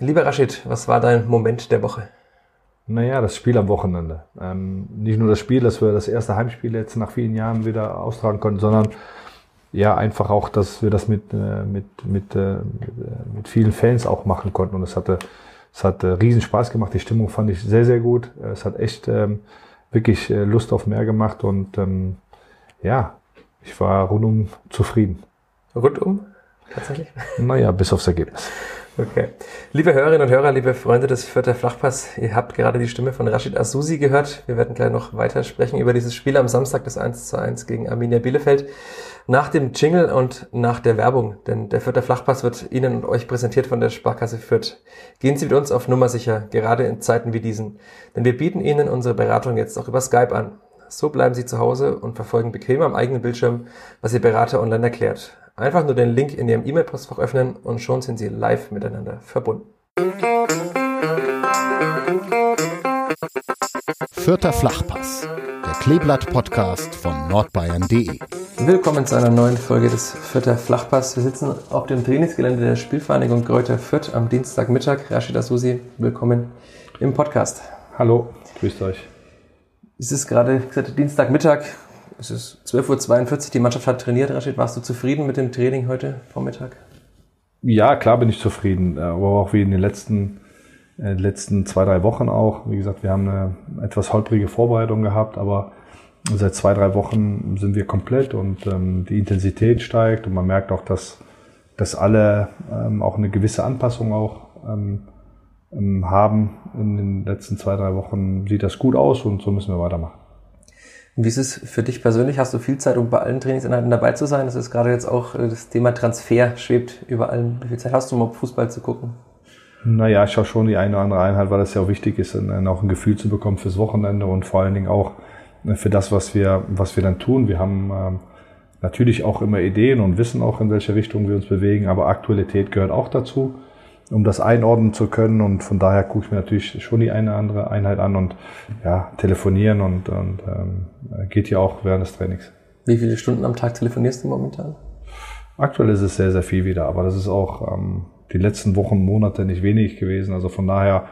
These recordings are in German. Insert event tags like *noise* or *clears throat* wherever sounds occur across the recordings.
Lieber Rashid, was war dein Moment der Woche? Naja, das Spiel am Wochenende. Ähm, nicht nur das Spiel, dass wir das erste Heimspiel jetzt nach vielen Jahren wieder austragen konnten, sondern ja, einfach auch, dass wir das mit, äh, mit, mit, äh, mit vielen Fans auch machen konnten. Und es hatte, es hat äh, riesen Spaß gemacht. Die Stimmung fand ich sehr, sehr gut. Es hat echt ähm, wirklich Lust auf mehr gemacht und ähm, ja, ich war rundum zufrieden. Rundum? Tatsächlich? Naja, bis aufs Ergebnis. Okay. Liebe Hörerinnen und Hörer, liebe Freunde des Vierter Flachpass, ihr habt gerade die Stimme von Rashid Asusi gehört. Wir werden gleich noch weiter sprechen über dieses Spiel am Samstag, das 1 zu 1 gegen Arminia Bielefeld. Nach dem Jingle und nach der Werbung, denn der Vierter Flachpass wird Ihnen und euch präsentiert von der Sparkasse Fürth. Gehen Sie mit uns auf Nummer sicher, gerade in Zeiten wie diesen, denn wir bieten Ihnen unsere Beratung jetzt auch über Skype an. So bleiben Sie zu Hause und verfolgen bequem am eigenen Bildschirm, was Ihr Berater online erklärt. Einfach nur den Link in Ihrem E-Mail-Postfach öffnen und schon sind Sie live miteinander verbunden. Vierter Flachpass, der Kleeblatt-Podcast von nordbayern.de. Willkommen zu einer neuen Folge des Vierter Flachpass. Wir sitzen auf dem Trainingsgelände der Spielvereinigung Kräuter Fürth am Dienstagmittag. Rashid Asusi, willkommen im Podcast. Hallo, grüßt euch. Es ist gerade gesagt, Dienstagmittag. Es ist 12.42 Uhr, die Mannschaft hat trainiert. Rashid, warst du zufrieden mit dem Training heute Vormittag? Ja, klar bin ich zufrieden, äh, aber auch wie in den letzten, äh, letzten zwei, drei Wochen auch. Wie gesagt, wir haben eine etwas holprige Vorbereitung gehabt, aber seit zwei, drei Wochen sind wir komplett und ähm, die Intensität steigt und man merkt auch, dass, dass alle ähm, auch eine gewisse Anpassung auch ähm, ähm haben. In den letzten zwei, drei Wochen sieht das gut aus und so müssen wir weitermachen. Wie ist es für dich persönlich? Hast du viel Zeit, um bei allen Trainingsinhalten dabei zu sein? Das ist gerade jetzt auch äh, das Thema Transfer schwebt über allen. Wie viel Zeit hast du, um auf Fußball zu gucken? Naja, ich schaue schon die eine oder andere Einheit, weil das ja auch wichtig ist, auch ein Gefühl zu bekommen fürs Wochenende und vor allen Dingen auch äh, für das, was wir, was wir dann tun. Wir haben ähm, natürlich auch immer Ideen und wissen auch, in welche Richtung wir uns bewegen, aber Aktualität gehört auch dazu um das einordnen zu können. Und von daher gucke ich mir natürlich schon die eine oder andere Einheit an und ja, telefonieren und, und ähm, geht ja auch während des Trainings. Wie viele Stunden am Tag telefonierst du momentan? Aktuell ist es sehr, sehr viel wieder, aber das ist auch ähm, die letzten Wochen, Monate nicht wenig gewesen. Also von daher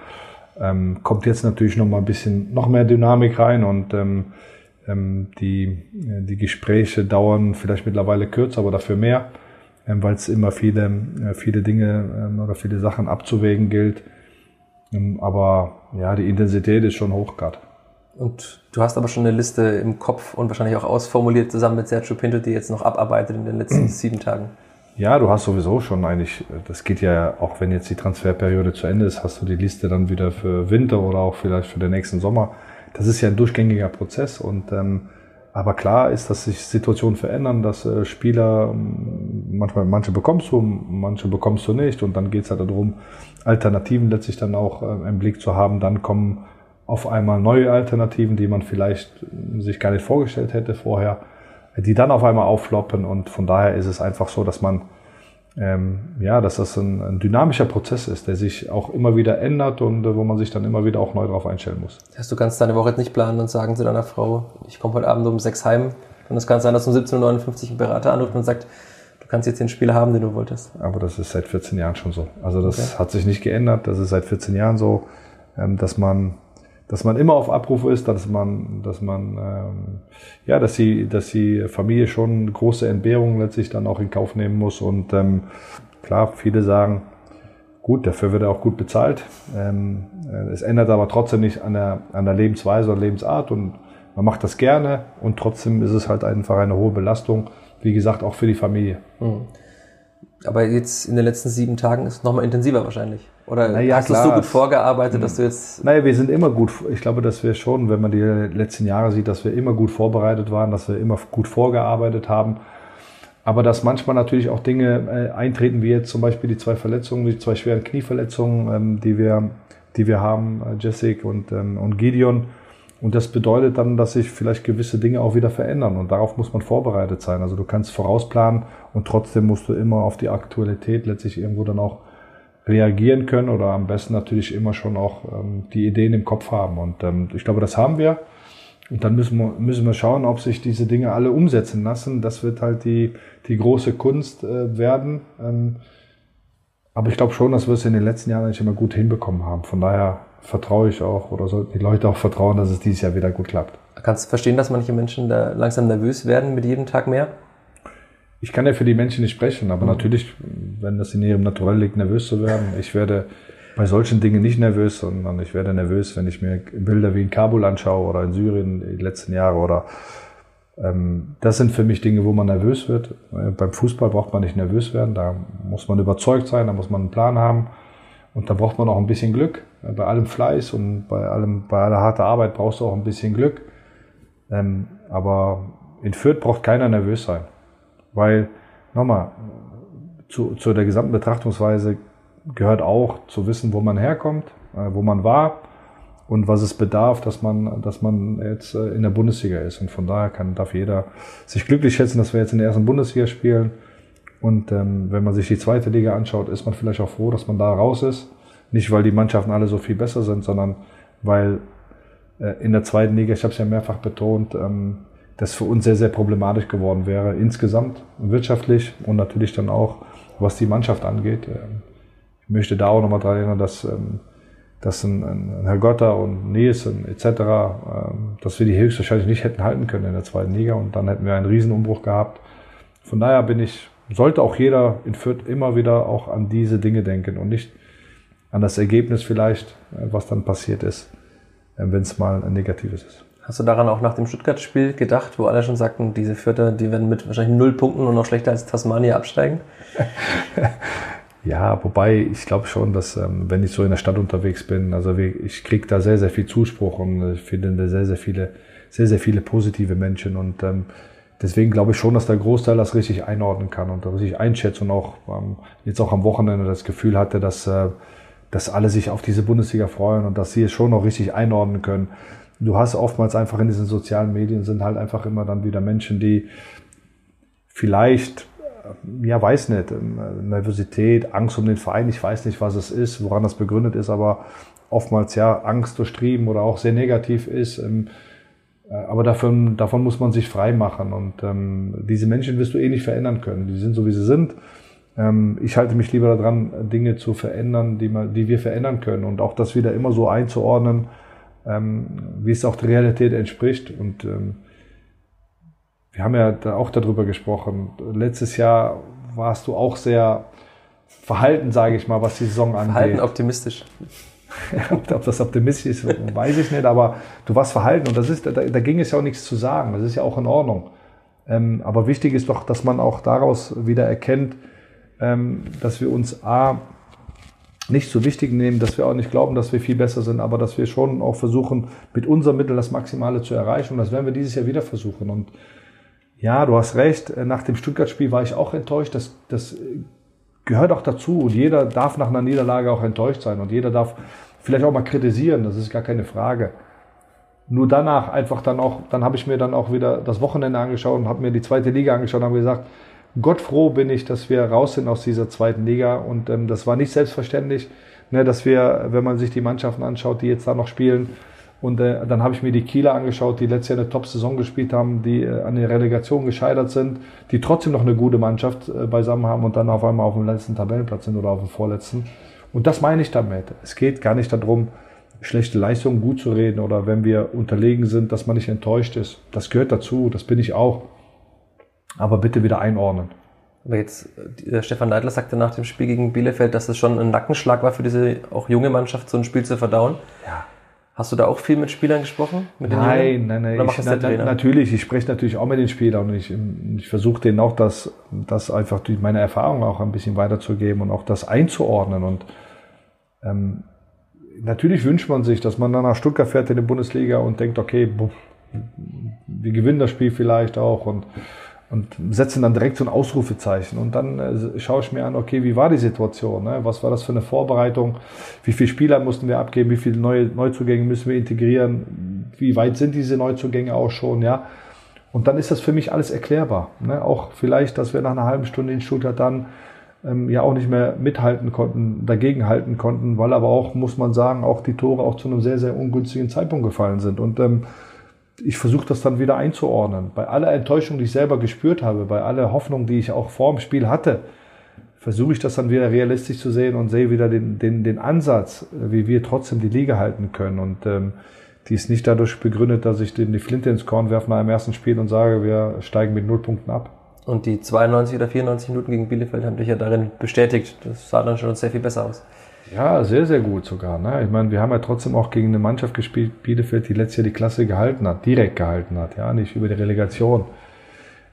ähm, kommt jetzt natürlich noch mal ein bisschen noch mehr Dynamik rein und ähm, ähm, die, die Gespräche dauern vielleicht mittlerweile kürzer, aber dafür mehr. Ähm, weil es immer viele, äh, viele Dinge ähm, oder viele Sachen abzuwägen gilt. Ähm, aber ja, die Intensität ist schon hoch gerade. Und du hast aber schon eine Liste im Kopf und wahrscheinlich auch ausformuliert zusammen mit Sergio Pinto, die jetzt noch abarbeitet in den letzten *clears throat* sieben Tagen. Ja, du hast sowieso schon eigentlich, das geht ja auch wenn jetzt die Transferperiode zu Ende ist, hast du die Liste dann wieder für Winter oder auch vielleicht für den nächsten Sommer. Das ist ja ein durchgängiger Prozess und ähm, aber klar ist, dass sich Situationen verändern, dass äh, Spieler, ähm, manchmal manche bekommst du, manche bekommst du nicht. Und dann geht es halt darum, Alternativen letztlich dann auch äh, im Blick zu haben. Dann kommen auf einmal neue Alternativen, die man vielleicht äh, sich gar nicht vorgestellt hätte vorher, die dann auf einmal auffloppen. Und von daher ist es einfach so, dass man ähm, ja, dass das ein, ein, dynamischer Prozess ist, der sich auch immer wieder ändert und äh, wo man sich dann immer wieder auch neu darauf einstellen muss. Das heißt, du kannst deine Woche jetzt nicht planen und sagen zu deiner Frau, ich komme heute Abend um sechs heim und es kann sein, dass um 17.59 Uhr ein Berater anruft und sagt, du kannst jetzt den Spieler haben, den du wolltest. Aber das ist seit 14 Jahren schon so. Also das okay. hat sich nicht geändert, das ist seit 14 Jahren so, ähm, dass man dass man immer auf Abruf ist, dass man, dass man, ähm, ja, dass die, dass die Familie schon große Entbehrungen letztlich dann auch in Kauf nehmen muss. Und ähm, klar, viele sagen, gut, dafür wird er auch gut bezahlt. Ähm, äh, es ändert aber trotzdem nicht an der, an der Lebensweise oder Lebensart und man macht das gerne und trotzdem ist es halt einfach eine hohe Belastung, wie gesagt, auch für die Familie. Mhm. Aber jetzt in den letzten sieben Tagen ist es nochmal intensiver wahrscheinlich. Oder naja, hast du so gut vorgearbeitet, dass du jetzt. Naja, wir sind immer gut. Ich glaube, dass wir schon, wenn man die letzten Jahre sieht, dass wir immer gut vorbereitet waren, dass wir immer gut vorgearbeitet haben. Aber dass manchmal natürlich auch Dinge äh, eintreten, wie jetzt zum Beispiel die zwei Verletzungen, die zwei schweren Knieverletzungen, ähm, die wir, die wir haben, äh, Jessic und, ähm, und Gideon. Und das bedeutet dann, dass sich vielleicht gewisse Dinge auch wieder verändern. Und darauf muss man vorbereitet sein. Also du kannst vorausplanen und trotzdem musst du immer auf die Aktualität letztlich irgendwo dann auch reagieren können oder am besten natürlich immer schon auch ähm, die Ideen im Kopf haben. Und ähm, ich glaube, das haben wir. Und dann müssen wir, müssen wir schauen, ob sich diese Dinge alle umsetzen lassen. Das wird halt die, die große Kunst äh, werden. Ähm, Aber ich glaube schon, dass wir es in den letzten Jahren eigentlich immer gut hinbekommen haben. Von daher vertraue ich auch oder sollten die Leute auch vertrauen, dass es dieses Jahr wieder gut klappt. Kannst du verstehen, dass manche Menschen da langsam nervös werden mit jedem Tag mehr? Ich kann ja für die Menschen nicht sprechen, aber mhm. natürlich, wenn das in ihrem Naturell liegt, nervös zu werden. Ich werde bei solchen Dingen nicht nervös, sondern ich werde nervös, wenn ich mir Bilder wie in Kabul anschaue oder in Syrien die letzten Jahre oder ähm, das sind für mich Dinge, wo man nervös wird. Äh, beim Fußball braucht man nicht nervös werden, da muss man überzeugt sein, da muss man einen Plan haben und da braucht man auch ein bisschen Glück. Äh, bei allem Fleiß und bei allem, bei aller harter Arbeit brauchst du auch ein bisschen Glück. Ähm, aber in Fürth braucht keiner nervös sein, weil nochmal zu, zu der gesamten Betrachtungsweise gehört auch zu wissen, wo man herkommt, äh, wo man war und was es bedarf, dass man, dass man jetzt äh, in der Bundesliga ist. Und von daher kann, darf jeder sich glücklich schätzen, dass wir jetzt in der ersten Bundesliga spielen. Und ähm, wenn man sich die zweite Liga anschaut, ist man vielleicht auch froh, dass man da raus ist. Nicht, weil die Mannschaften alle so viel besser sind, sondern weil äh, in der zweiten Liga, ich habe es ja mehrfach betont, ähm, das für uns sehr, sehr problematisch geworden wäre, insgesamt wirtschaftlich und natürlich dann auch, was die Mannschaft angeht. Ähm, ich möchte da auch nochmal daran erinnern, dass ähm, dass ein, ein Herr Gotter und Nielsen etc., ähm, dass wir die höchstwahrscheinlich nicht hätten halten können in der zweiten Liga und dann hätten wir einen Riesenumbruch gehabt. Von daher bin ich, sollte auch jeder in Fürth immer wieder auch an diese Dinge denken und nicht an das Ergebnis vielleicht, äh, was dann passiert ist, äh, wenn es mal ein negatives ist. Hast du daran auch nach dem Stuttgart-Spiel gedacht, wo alle schon sagten, diese Vierter, die werden mit wahrscheinlich null Punkten und noch schlechter als Tasmania absteigen? *laughs* Ja, wobei ich glaube schon, dass ähm, wenn ich so in der Stadt unterwegs bin, also ich kriege da sehr, sehr viel Zuspruch und ich finde da sehr, sehr viele, sehr, sehr viele positive Menschen und ähm, deswegen glaube ich schon, dass der Großteil das richtig einordnen kann und richtig einschätzt und auch ähm, jetzt auch am Wochenende das Gefühl hatte, dass, äh, dass alle sich auf diese Bundesliga freuen und dass sie es schon noch richtig einordnen können. Du hast oftmals einfach in diesen sozialen Medien sind halt einfach immer dann wieder Menschen, die vielleicht ja, weiß nicht, ähm, Nervosität, Angst um den Verein, ich weiß nicht, was es ist, woran das begründet ist, aber oftmals ja Angst durchtrieben oder auch sehr negativ ist. Ähm, äh, aber davon, davon muss man sich frei machen und ähm, diese Menschen wirst du eh nicht verändern können. Die sind so, wie sie sind. Ähm, ich halte mich lieber daran, Dinge zu verändern, die, man, die wir verändern können und auch das wieder immer so einzuordnen, ähm, wie es auch der Realität entspricht und ähm, wir haben ja da auch darüber gesprochen. Letztes Jahr warst du auch sehr verhalten, sage ich mal, was die Saison angeht. Verhalten optimistisch. *laughs* Ob das optimistisch ist, weiß ich nicht, aber du warst verhalten und das ist, da, da ging es ja auch nichts zu sagen. Das ist ja auch in Ordnung. Ähm, aber wichtig ist doch, dass man auch daraus wieder erkennt, ähm, dass wir uns A, nicht so wichtig nehmen, dass wir auch nicht glauben, dass wir viel besser sind, aber dass wir schon auch versuchen, mit unseren Mitteln das Maximale zu erreichen. Und das werden wir dieses Jahr wieder versuchen. Und ja, du hast recht. Äh, nach dem Stuttgart-Spiel war ich auch enttäuscht. Das, das gehört auch dazu. Und jeder darf nach einer Niederlage auch enttäuscht sein. Und jeder darf vielleicht auch mal kritisieren. Das ist gar keine Frage. Nur danach einfach dann auch, dann habe ich mir dann auch wieder das Wochenende angeschaut und habe mir die zweite Liga angeschaut und habe gesagt, Gott froh bin ich, dass wir raus sind aus dieser zweiten Liga. Und ähm, das war nicht selbstverständlich, ne, dass wir, wenn man sich die Mannschaften anschaut, die jetzt da noch spielen, und äh, dann habe ich mir die Kieler angeschaut, die letztes Jahr eine Top-Saison gespielt haben, die äh, an der Relegation gescheitert sind, die trotzdem noch eine gute Mannschaft äh, beisammen haben und dann auf einmal auf dem letzten Tabellenplatz sind oder auf dem vorletzten. Und das meine ich damit. Es geht gar nicht darum, schlechte Leistungen gut zu reden oder wenn wir unterlegen sind, dass man nicht enttäuscht ist. Das gehört dazu, das bin ich auch. Aber bitte wieder einordnen. Aber jetzt, äh, Stefan Neidler sagte nach dem Spiel gegen Bielefeld, dass es schon ein Nackenschlag war für diese auch junge Mannschaft, so ein Spiel zu verdauen. Ja. Hast du da auch viel mit Spielern gesprochen? Mit nein, nein, nein, ich, na, natürlich. Ich spreche natürlich auch mit den Spielern und ich, ich versuche denen auch das, das einfach durch meine Erfahrung auch ein bisschen weiterzugeben und auch das einzuordnen. Und ähm, natürlich wünscht man sich, dass man dann nach Stuttgart fährt in die Bundesliga und denkt, okay, wir gewinnen das Spiel vielleicht auch und und setzen dann direkt so ein Ausrufezeichen. Und dann äh, schaue ich mir an, okay, wie war die Situation? Ne? Was war das für eine Vorbereitung? Wie viele Spieler mussten wir abgeben? Wie viele neue Neuzugänge müssen wir integrieren? Wie weit sind diese Neuzugänge auch schon? Ja. Und dann ist das für mich alles erklärbar. Ne? Auch vielleicht, dass wir nach einer halben Stunde in Stuttgart dann ähm, ja auch nicht mehr mithalten konnten, dagegenhalten konnten, weil aber auch, muss man sagen, auch die Tore auch zu einem sehr, sehr ungünstigen Zeitpunkt gefallen sind. Und ähm, ich versuche das dann wieder einzuordnen. Bei aller Enttäuschung, die ich selber gespürt habe, bei aller Hoffnung, die ich auch vor dem Spiel hatte, versuche ich das dann wieder realistisch zu sehen und sehe wieder den, den, den Ansatz, wie wir trotzdem die Liga halten können. Und ähm, die ist nicht dadurch begründet, dass ich den, die Flinte ins Korn werfe nach dem ersten Spiel und sage, wir steigen mit null Punkten ab. Und die 92 oder 94 Minuten gegen Bielefeld haben dich ja darin bestätigt. Das sah dann schon sehr viel besser aus. Ja, sehr, sehr gut sogar. Ne? Ich meine, wir haben ja trotzdem auch gegen eine Mannschaft gespielt, Bielefeld, die letztes Jahr die Klasse gehalten hat, direkt gehalten hat, ja, nicht über die Relegation.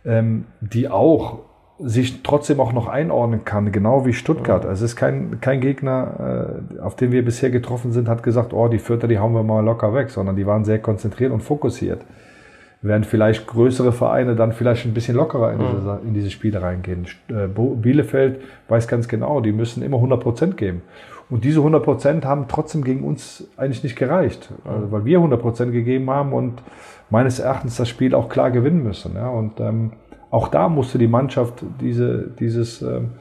Ähm, die auch sich trotzdem auch noch einordnen kann, genau wie Stuttgart. Also es ist kein, kein Gegner, äh, auf den wir bisher getroffen sind, hat gesagt, oh, die Vierter, die hauen wir mal locker weg, sondern die waren sehr konzentriert und fokussiert. Während vielleicht größere Vereine dann vielleicht ein bisschen lockerer in, diese, mhm. in diese Spiele reingehen. Äh, Bielefeld weiß ganz genau, die müssen immer 100 Prozent geben. Und diese 100 Prozent haben trotzdem gegen uns eigentlich nicht gereicht, also weil wir 100 Prozent gegeben haben und meines Erachtens das Spiel auch klar gewinnen müssen. Ja? Und ähm, auch da musste die Mannschaft diese, dieses, ähm,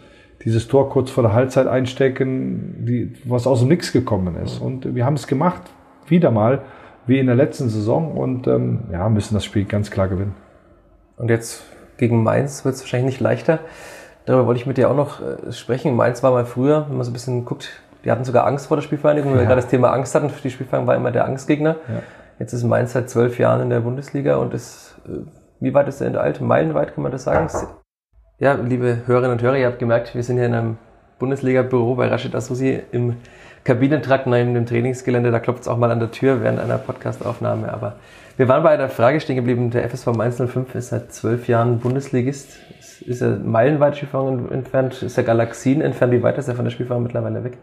dieses Tor kurz vor der Halbzeit einstecken, die, was aus dem Nix gekommen ist. Und wir haben es gemacht, wieder mal, wie in der letzten Saison und ähm, ja, müssen das Spiel ganz klar gewinnen. Und jetzt gegen Mainz wird es wahrscheinlich nicht leichter. Darüber wollte ich mit dir auch noch äh, sprechen. Mainz war mal früher, wenn man so ein bisschen guckt, die hatten sogar Angst vor der Spielvereinigung, weil ja. wir gerade das Thema Angst hatten. Für die Spielvereinigung war immer der Angstgegner. Ja. Jetzt ist Mainz seit zwölf Jahren in der Bundesliga und ist, äh, wie weit ist der alt? Meilenweit kann man das sagen? Ja, liebe Hörerinnen und Hörer, ihr habt gemerkt, wir sind hier in einem Bundesliga-Büro bei Rashid Asusi im Kabinentrakt neben dem Trainingsgelände. Da klopft es auch mal an der Tür während einer Podcastaufnahme. Aber wir waren bei der Frage stehen geblieben. Der FSV Mainz 05 ist seit zwölf Jahren Bundesligist. Ist er meilenweit Spielfang entfernt? Ist er Galaxien entfernt? Wie weit ist er von der Spielfang mittlerweile weg?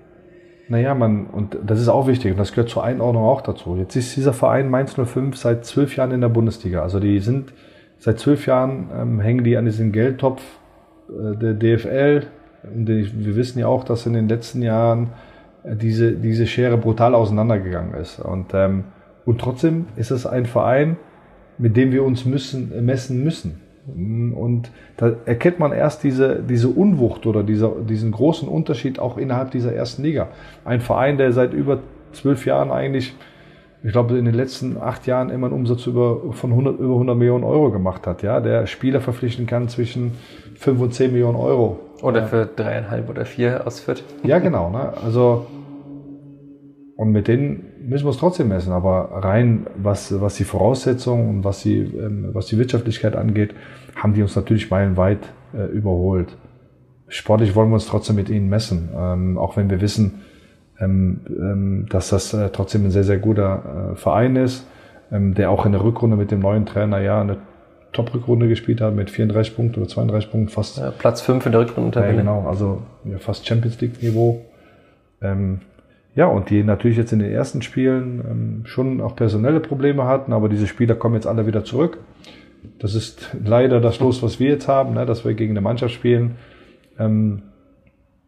Naja, man, und das ist auch wichtig und das gehört zur Einordnung auch dazu. Jetzt ist dieser Verein Mainz 05 seit zwölf Jahren in der Bundesliga. Also die sind seit zwölf Jahren ähm, hängen die an diesem Geldtopf äh, der DFL. Und wir wissen ja auch, dass in den letzten Jahren äh, diese, diese Schere brutal auseinandergegangen ist. Und, ähm, und trotzdem ist es ein Verein, mit dem wir uns müssen, messen müssen. Und da erkennt man erst diese, diese Unwucht oder dieser, diesen großen Unterschied auch innerhalb dieser ersten Liga. Ein Verein, der seit über zwölf Jahren eigentlich, ich glaube, in den letzten acht Jahren immer einen Umsatz über, von 100, über 100 Millionen Euro gemacht hat, ja, der Spieler verpflichten kann zwischen fünf und zehn Millionen Euro. Oder für dreieinhalb oder vier aus Fürth. Ja, genau. Ne? Also, und mit denen müssen wir es trotzdem messen, aber rein was, was die Voraussetzungen und was die, ähm, was die Wirtschaftlichkeit angeht, haben die uns natürlich meilenweit äh, überholt. Sportlich wollen wir uns trotzdem mit ihnen messen, ähm, auch wenn wir wissen, ähm, ähm, dass das äh, trotzdem ein sehr, sehr guter äh, Verein ist, ähm, der auch in der Rückrunde mit dem neuen Trainer ja eine Top-Rückrunde gespielt hat mit 34 Punkten oder 32 Punkten, fast. Ja, Platz 5 in der Rückrunde. Ja, genau, also ja, fast Champions League-Niveau. Ähm, ja, und die natürlich jetzt in den ersten Spielen ähm, schon auch personelle Probleme hatten, aber diese Spieler kommen jetzt alle wieder zurück. Das ist leider das Los, was wir jetzt haben, ne, dass wir gegen eine Mannschaft spielen, ähm,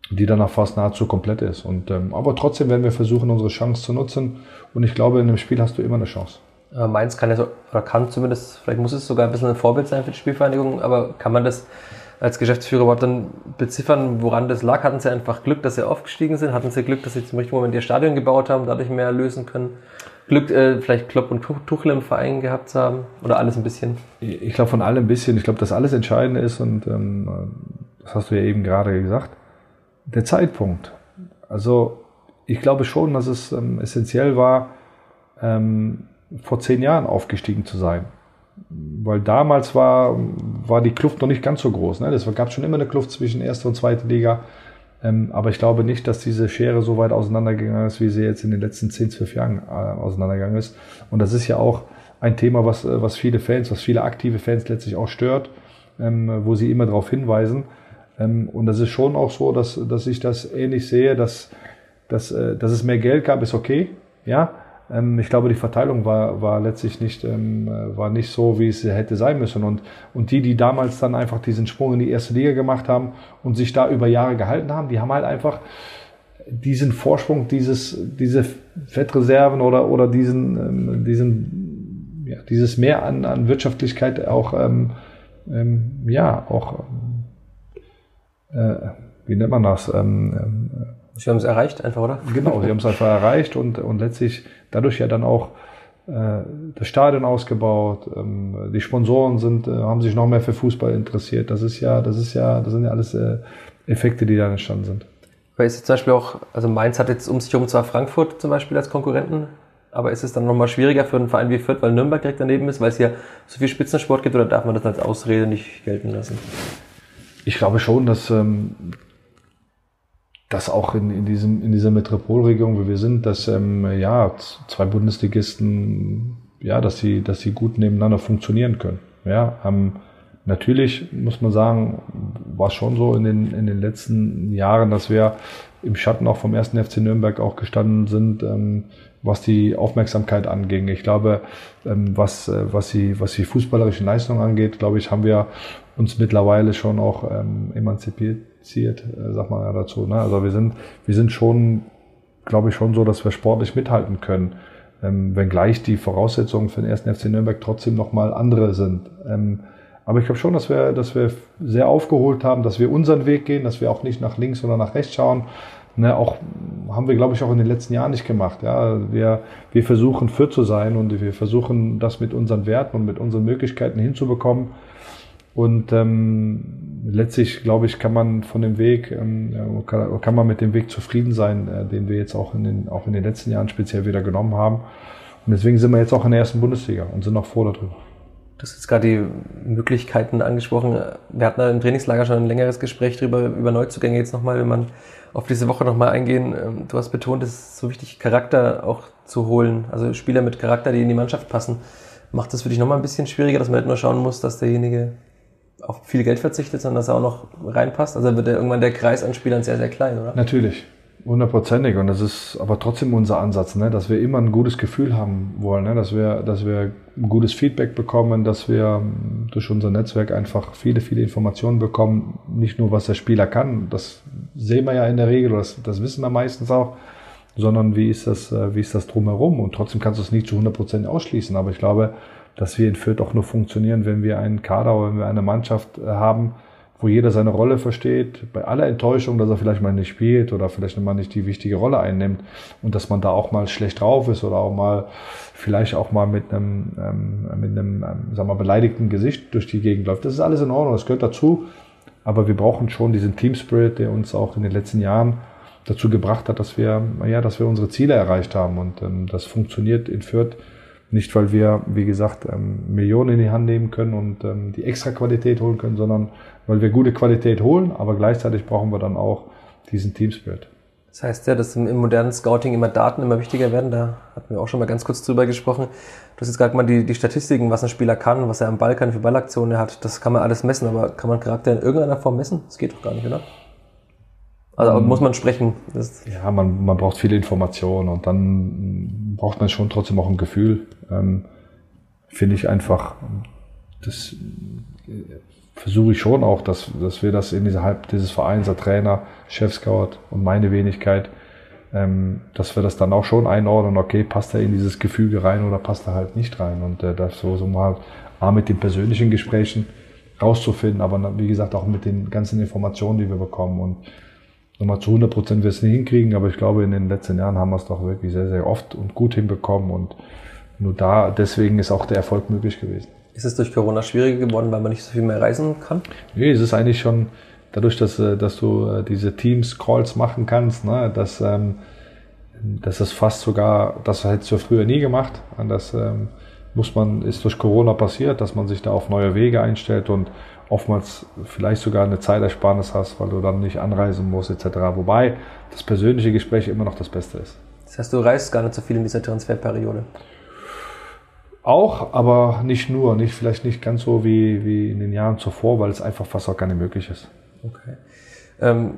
die danach fast nahezu komplett ist. Und, ähm, aber trotzdem werden wir versuchen, unsere Chance zu nutzen. Und ich glaube, in einem Spiel hast du immer eine Chance. Äh, Mainz kann ja so, oder kann zumindest, vielleicht muss es sogar ein bisschen ein Vorbild sein für die Spielvereinigung, aber kann man das als Geschäftsführer überhaupt dann beziffern, woran das lag? Hatten sie einfach Glück, dass sie aufgestiegen sind? Hatten sie Glück, dass sie zum richtigen Moment ihr Stadion gebaut haben, dadurch mehr lösen können? Glück, äh, vielleicht Klopp und Tuchel im Verein gehabt zu haben? Oder alles ein bisschen? Ich glaube von allem ein bisschen. Ich glaube, dass alles Entscheidende ist und ähm, das hast du ja eben gerade gesagt. Der Zeitpunkt. Also ich glaube schon, dass es ähm, essentiell war, ähm, vor zehn Jahren aufgestiegen zu sein weil damals war, war die Kluft noch nicht ganz so groß. Ne? Es gab schon immer eine Kluft zwischen erster und zweiter Liga. Ähm, aber ich glaube nicht, dass diese Schere so weit auseinandergegangen ist, wie sie jetzt in den letzten 10, 12 Jahren äh, auseinandergegangen ist. Und das ist ja auch ein Thema, was, äh, was viele Fans, was viele aktive Fans letztlich auch stört, ähm, wo sie immer darauf hinweisen. Ähm, und das ist schon auch so, dass, dass ich das ähnlich sehe, dass, dass, äh, dass es mehr Geld gab, ist okay. Ja, ich glaube, die Verteilung war, war letztlich nicht, ähm, war nicht so, wie es hätte sein müssen. Und, und die, die damals dann einfach diesen Sprung in die erste Liga gemacht haben und sich da über Jahre gehalten haben, die haben halt einfach diesen Vorsprung, dieses, diese Fettreserven oder, oder diesen, ähm, diesen, ja, dieses Mehr an, an Wirtschaftlichkeit auch, ähm, ähm, ja, auch, äh, wie nennt man das? Ähm, ähm, Sie haben es erreicht, einfach, oder? Genau, sie haben es einfach erreicht und, und letztlich dadurch ja dann auch äh, das Stadion ausgebaut. Ähm, die Sponsoren sind, äh, haben sich noch mehr für Fußball interessiert. Das ist ja, das ist ja, das sind ja alles äh, Effekte, die da entstanden sind. Weil ist jetzt zum Beispiel auch, also Mainz hat jetzt um sich herum zwar Frankfurt zum Beispiel als Konkurrenten, aber ist es dann nochmal schwieriger für einen Verein wie Fürth, weil Nürnberg direkt daneben ist, weil es ja so viel Spitzensport gibt oder darf man das als Ausrede nicht gelten lassen? Ich glaube schon, dass ähm, dass auch in, in, diesem, in dieser Metropolregion, wo wir sind, dass ähm, ja, zwei Bundesligisten, ja, dass sie, dass sie gut nebeneinander funktionieren können. Ja, ähm, natürlich muss man sagen, war es schon so in den, in den letzten Jahren, dass wir im Schatten auch vom ersten FC Nürnberg auch gestanden sind, ähm, was die Aufmerksamkeit anging. Ich glaube, ähm, was, äh, was, die, was die fußballerischen Leistungen angeht, glaube ich, haben wir uns mittlerweile schon auch ähm, emanzipiert äh, sagt man ja dazu. Ne? Also wir sind, wir sind schon, glaube ich, schon so, dass wir sportlich mithalten können. Ähm, wenngleich die Voraussetzungen für den ersten FC Nürnberg trotzdem nochmal andere sind. Ähm, aber ich glaube schon, dass wir, dass wir sehr aufgeholt haben, dass wir unseren Weg gehen, dass wir auch nicht nach links oder nach rechts schauen. Ne, auch haben wir, glaube ich, auch in den letzten Jahren nicht gemacht. Ja, wir, wir versuchen für zu sein und wir versuchen das mit unseren Werten und mit unseren Möglichkeiten hinzubekommen. Und ähm, letztlich, glaube ich, kann man von dem Weg, ähm, kann, kann, man mit dem Weg zufrieden sein, äh, den wir jetzt auch in, den, auch in den letzten Jahren speziell wieder genommen haben. Und deswegen sind wir jetzt auch in der ersten Bundesliga und sind noch froh darüber. Du hast jetzt gerade die Möglichkeiten angesprochen. Wir hatten im Trainingslager schon ein längeres Gespräch darüber, über Neuzugänge jetzt nochmal, wenn man auf diese Woche nochmal eingehen. Ähm, du hast betont, es ist so wichtig, Charakter auch zu holen. Also Spieler mit Charakter, die in die Mannschaft passen. Macht das für dich nochmal ein bisschen schwieriger, dass man halt nur schauen muss, dass derjenige auf viel Geld verzichtet, sondern dass er auch noch reinpasst? Also wird ja irgendwann der Kreis an Spielern sehr, sehr klein, oder? Natürlich. Hundertprozentig. Und das ist aber trotzdem unser Ansatz, ne? dass wir immer ein gutes Gefühl haben wollen, ne? dass, wir, dass wir ein gutes Feedback bekommen, dass wir ähm, durch unser Netzwerk einfach viele, viele Informationen bekommen. Nicht nur, was der Spieler kann, das sehen wir ja in der Regel, das, das wissen wir meistens auch, sondern wie ist das, äh, wie ist das drumherum? Und trotzdem kannst du es nicht zu 100% ausschließen. Aber ich glaube, dass wir in Fürth auch nur funktionieren, wenn wir einen Kader oder wenn wir eine Mannschaft äh, haben, wo jeder seine Rolle versteht, bei aller Enttäuschung, dass er vielleicht mal nicht spielt oder vielleicht mal nicht die wichtige Rolle einnimmt und dass man da auch mal schlecht drauf ist oder auch mal vielleicht auch mal mit einem, ähm, mit einem ähm, sagen wir, beleidigten Gesicht durch die Gegend läuft. Das ist alles in Ordnung, das gehört dazu, aber wir brauchen schon diesen Team Spirit, der uns auch in den letzten Jahren dazu gebracht hat, dass wir, ja, dass wir unsere Ziele erreicht haben und ähm, das funktioniert in Fürth nicht, weil wir, wie gesagt, ähm, Millionen in die Hand nehmen können und ähm, die extra Qualität holen können, sondern weil wir gute Qualität holen, aber gleichzeitig brauchen wir dann auch diesen Teamspirit. Das heißt ja, dass im modernen Scouting immer Daten immer wichtiger werden. Da hatten wir auch schon mal ganz kurz drüber gesprochen. Du hast jetzt gerade mal die, die Statistiken, was ein Spieler kann, was er am Ball kann, für Ballaktionen er hat. Das kann man alles messen, aber kann man Charakter in irgendeiner Form messen? Das geht doch gar nicht, oder? Also um, muss man sprechen. ja, man, man braucht viele Informationen und dann braucht man schon trotzdem auch ein Gefühl. Ähm, Finde ich einfach, das äh, versuche ich schon auch, dass, dass wir das innerhalb dieses Vereins, der Trainer, Chef-Scout und meine Wenigkeit, ähm, dass wir das dann auch schon einordnen, okay, passt er in dieses Gefüge rein oder passt er halt nicht rein. Und äh, das so, so mal A, mit den persönlichen Gesprächen rauszufinden, aber wie gesagt auch mit den ganzen Informationen, die wir bekommen. Und Nochmal zu 100 Prozent wir es nicht hinkriegen, aber ich glaube, in den letzten Jahren haben wir es doch wirklich sehr, sehr oft und gut hinbekommen und nur da, deswegen ist auch der Erfolg möglich gewesen. Ist es durch Corona schwieriger geworden, weil man nicht so viel mehr reisen kann? Nee, es ist eigentlich schon dadurch, dass, äh, dass du äh, diese Teams-Calls machen kannst, ne, dass, ähm, das ist fast sogar, das hättest du früher nie gemacht. Das ähm, muss man, ist durch Corona passiert, dass man sich da auf neue Wege einstellt und oftmals vielleicht sogar eine Zeitersparnis hast, weil du dann nicht anreisen musst etc. Wobei das persönliche Gespräch immer noch das Beste ist. Das heißt, du reist gar nicht so viel in dieser Transferperiode? Auch, aber nicht nur, nicht, vielleicht nicht ganz so wie, wie in den Jahren zuvor, weil es einfach fast auch gar nicht möglich ist. Okay. Ähm,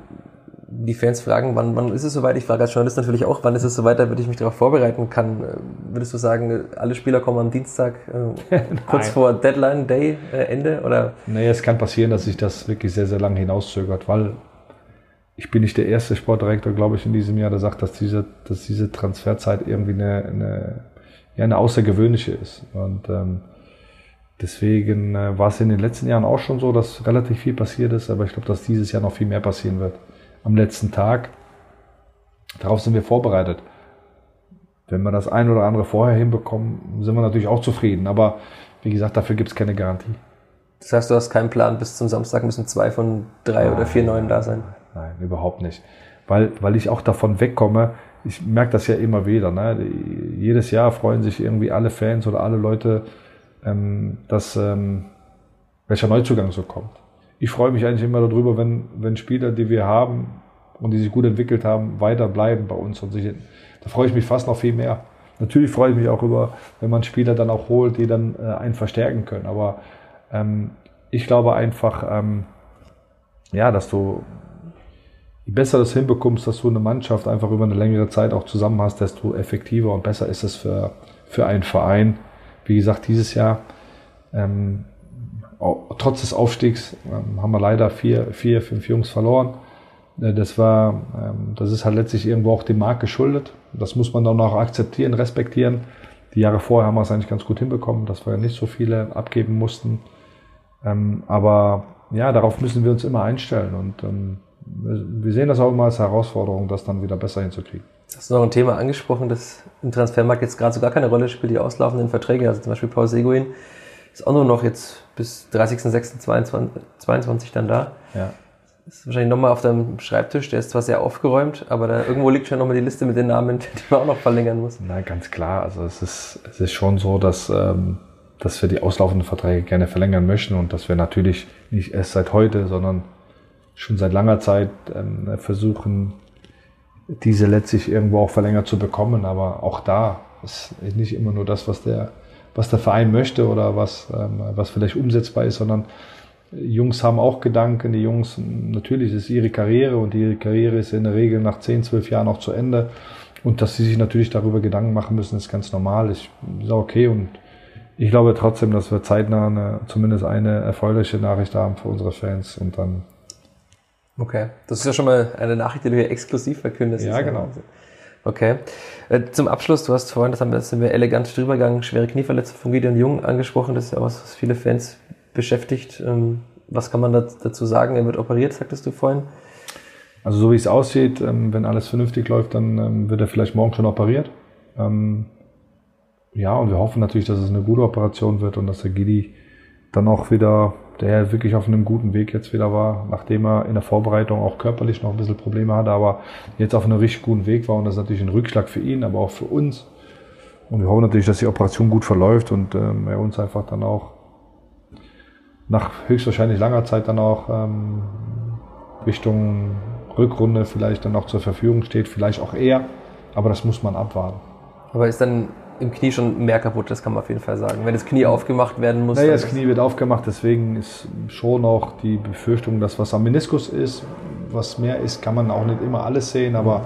die Fans fragen, wann, wann ist es soweit? Ich frage als Journalist natürlich auch, wann ist es soweit, damit ich mich darauf vorbereiten kann. Äh, würdest du sagen, alle Spieler kommen am Dienstag äh, *laughs* kurz vor Deadline Day äh, Ende? Oder? Nee, es kann passieren, dass sich das wirklich sehr, sehr lange hinauszögert, weil ich bin nicht der erste Sportdirektor, glaube ich, in diesem Jahr, der sagt, dass diese, dass diese Transferzeit irgendwie eine, eine, ja, eine außergewöhnliche ist. Und ähm, deswegen äh, war es in den letzten Jahren auch schon so, dass relativ viel passiert ist, aber ich glaube, dass dieses Jahr noch viel mehr passieren wird am letzten Tag. Darauf sind wir vorbereitet. Wenn wir das ein oder andere vorher hinbekommen, sind wir natürlich auch zufrieden. Aber wie gesagt, dafür gibt es keine Garantie. Das heißt, du hast keinen Plan, bis zum Samstag müssen zwei von drei Nein. oder vier Neuen da sein? nein, überhaupt nicht. Weil, weil ich auch davon wegkomme, ich merke das ja immer wieder. Ne? Jedes Jahr freuen sich irgendwie alle Fans oder alle Leute, ähm, dass ähm, welcher Neuzugang so kommt. Ich freue mich eigentlich immer darüber, wenn, wenn Spieler, die wir haben und die sich gut entwickelt haben, weiter bleiben bei uns. Und sich, da freue ich mich fast noch viel mehr. Natürlich freue ich mich auch über, wenn man Spieler dann auch holt, die dann äh, einen verstärken können. Aber ähm, ich glaube einfach, ähm, ja, dass du je besser das hinbekommst, dass du eine Mannschaft einfach über eine längere Zeit auch zusammen hast, desto effektiver und besser ist es für, für einen Verein. Wie gesagt, dieses Jahr, ähm, trotz des Aufstiegs, ähm, haben wir leider vier, vier, fünf Jungs verloren. Äh, das war, ähm, das ist halt letztlich irgendwo auch dem Markt geschuldet. Das muss man dann auch akzeptieren, respektieren. Die Jahre vorher haben wir es eigentlich ganz gut hinbekommen, dass wir nicht so viele abgeben mussten. Ähm, aber ja, darauf müssen wir uns immer einstellen und wir sehen das auch immer als Herausforderung, das dann wieder besser hinzukriegen. Hast du noch ein Thema angesprochen, das im Transfermarkt jetzt gerade so gar keine Rolle spielt, die auslaufenden Verträge, also zum Beispiel Paul Seguin ist auch nur noch jetzt bis 30.06.22 dann da. Ja. Ist wahrscheinlich nochmal auf deinem Schreibtisch, der ist zwar sehr aufgeräumt, aber da irgendwo liegt schon nochmal die Liste mit den Namen, *laughs* die man auch noch verlängern muss. Nein, ganz klar. Also es ist, es ist schon so, dass ähm, dass wir die auslaufenden Verträge gerne verlängern möchten und dass wir natürlich nicht erst seit heute, sondern schon seit langer Zeit ähm, versuchen, diese letztlich irgendwo auch verlängert zu bekommen. Aber auch da ist nicht immer nur das, was der, was der Verein möchte oder was, ähm, was vielleicht umsetzbar ist, sondern Jungs haben auch Gedanken. Die Jungs, natürlich ist ihre Karriere und ihre Karriere ist in der Regel nach 10, 12 Jahren auch zu Ende. Und dass sie sich natürlich darüber Gedanken machen müssen, ist ganz normal. Ich ist okay und ich glaube trotzdem, dass wir zeitnah eine, zumindest eine erfreuliche Nachricht haben für unsere Fans und dann. Okay, das ist ja schon mal eine Nachricht, die du hier exklusiv verkündest. Ja, genau. Okay. Äh, zum Abschluss, du hast vorhin, das haben wir, sind wir elegant drüber gegangen, schwere Knieverletzung von Gideon Jung angesprochen. Das ist ja was, was viele Fans beschäftigt. Ähm, was kann man dazu sagen? Er wird operiert, sagtest du vorhin. Also so wie es aussieht, ähm, wenn alles vernünftig läuft, dann ähm, wird er vielleicht morgen schon operiert. Ja, und wir hoffen natürlich, dass es eine gute Operation wird und dass der Gidi dann auch wieder, der wirklich auf einem guten Weg jetzt wieder war, nachdem er in der Vorbereitung auch körperlich noch ein bisschen Probleme hatte, aber jetzt auf einem richtig guten Weg war und das ist natürlich ein Rückschlag für ihn, aber auch für uns. Und wir hoffen natürlich, dass die Operation gut verläuft und ähm, er uns einfach dann auch nach höchstwahrscheinlich langer Zeit dann auch ähm, Richtung Rückrunde vielleicht dann auch zur Verfügung steht, vielleicht auch eher, aber das muss man abwarten. Aber ist dann im Knie schon mehr kaputt, das kann man auf jeden Fall sagen. Wenn das Knie aufgemacht werden muss. Naja, das Knie wird aufgemacht, deswegen ist schon auch die Befürchtung, dass was am Meniskus ist, was mehr ist, kann man auch nicht immer alles sehen, aber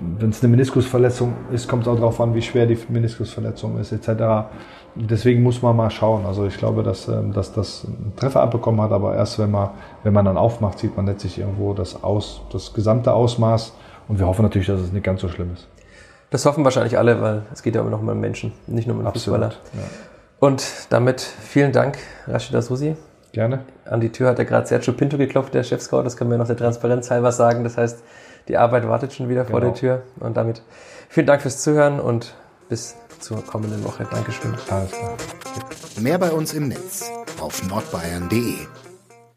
wenn es eine Meniskusverletzung ist, kommt es auch darauf an, wie schwer die Meniskusverletzung ist, etc. Deswegen muss man mal schauen. Also ich glaube, dass, ähm, dass das einen Treffer abbekommen hat, aber erst wenn man, wenn man dann aufmacht, sieht man letztlich irgendwo das, Aus, das gesamte Ausmaß und wir hoffen natürlich, dass es nicht ganz so schlimm ist. Das hoffen wahrscheinlich alle, weil es geht ja immer noch um Menschen, nicht nur um den Fußballer. Ja. Und damit vielen Dank, Rashida Susi. Gerne. An die Tür hat er gerade Sergio Pinto geklopft, der Chefscout. Das können wir noch der Transparenz halber sagen. Das heißt, die Arbeit wartet schon wieder genau. vor der Tür. Und damit vielen Dank fürs Zuhören und bis zur kommenden Woche. Dankeschön. Alles klar. Mehr bei uns im Netz auf nordbayern.de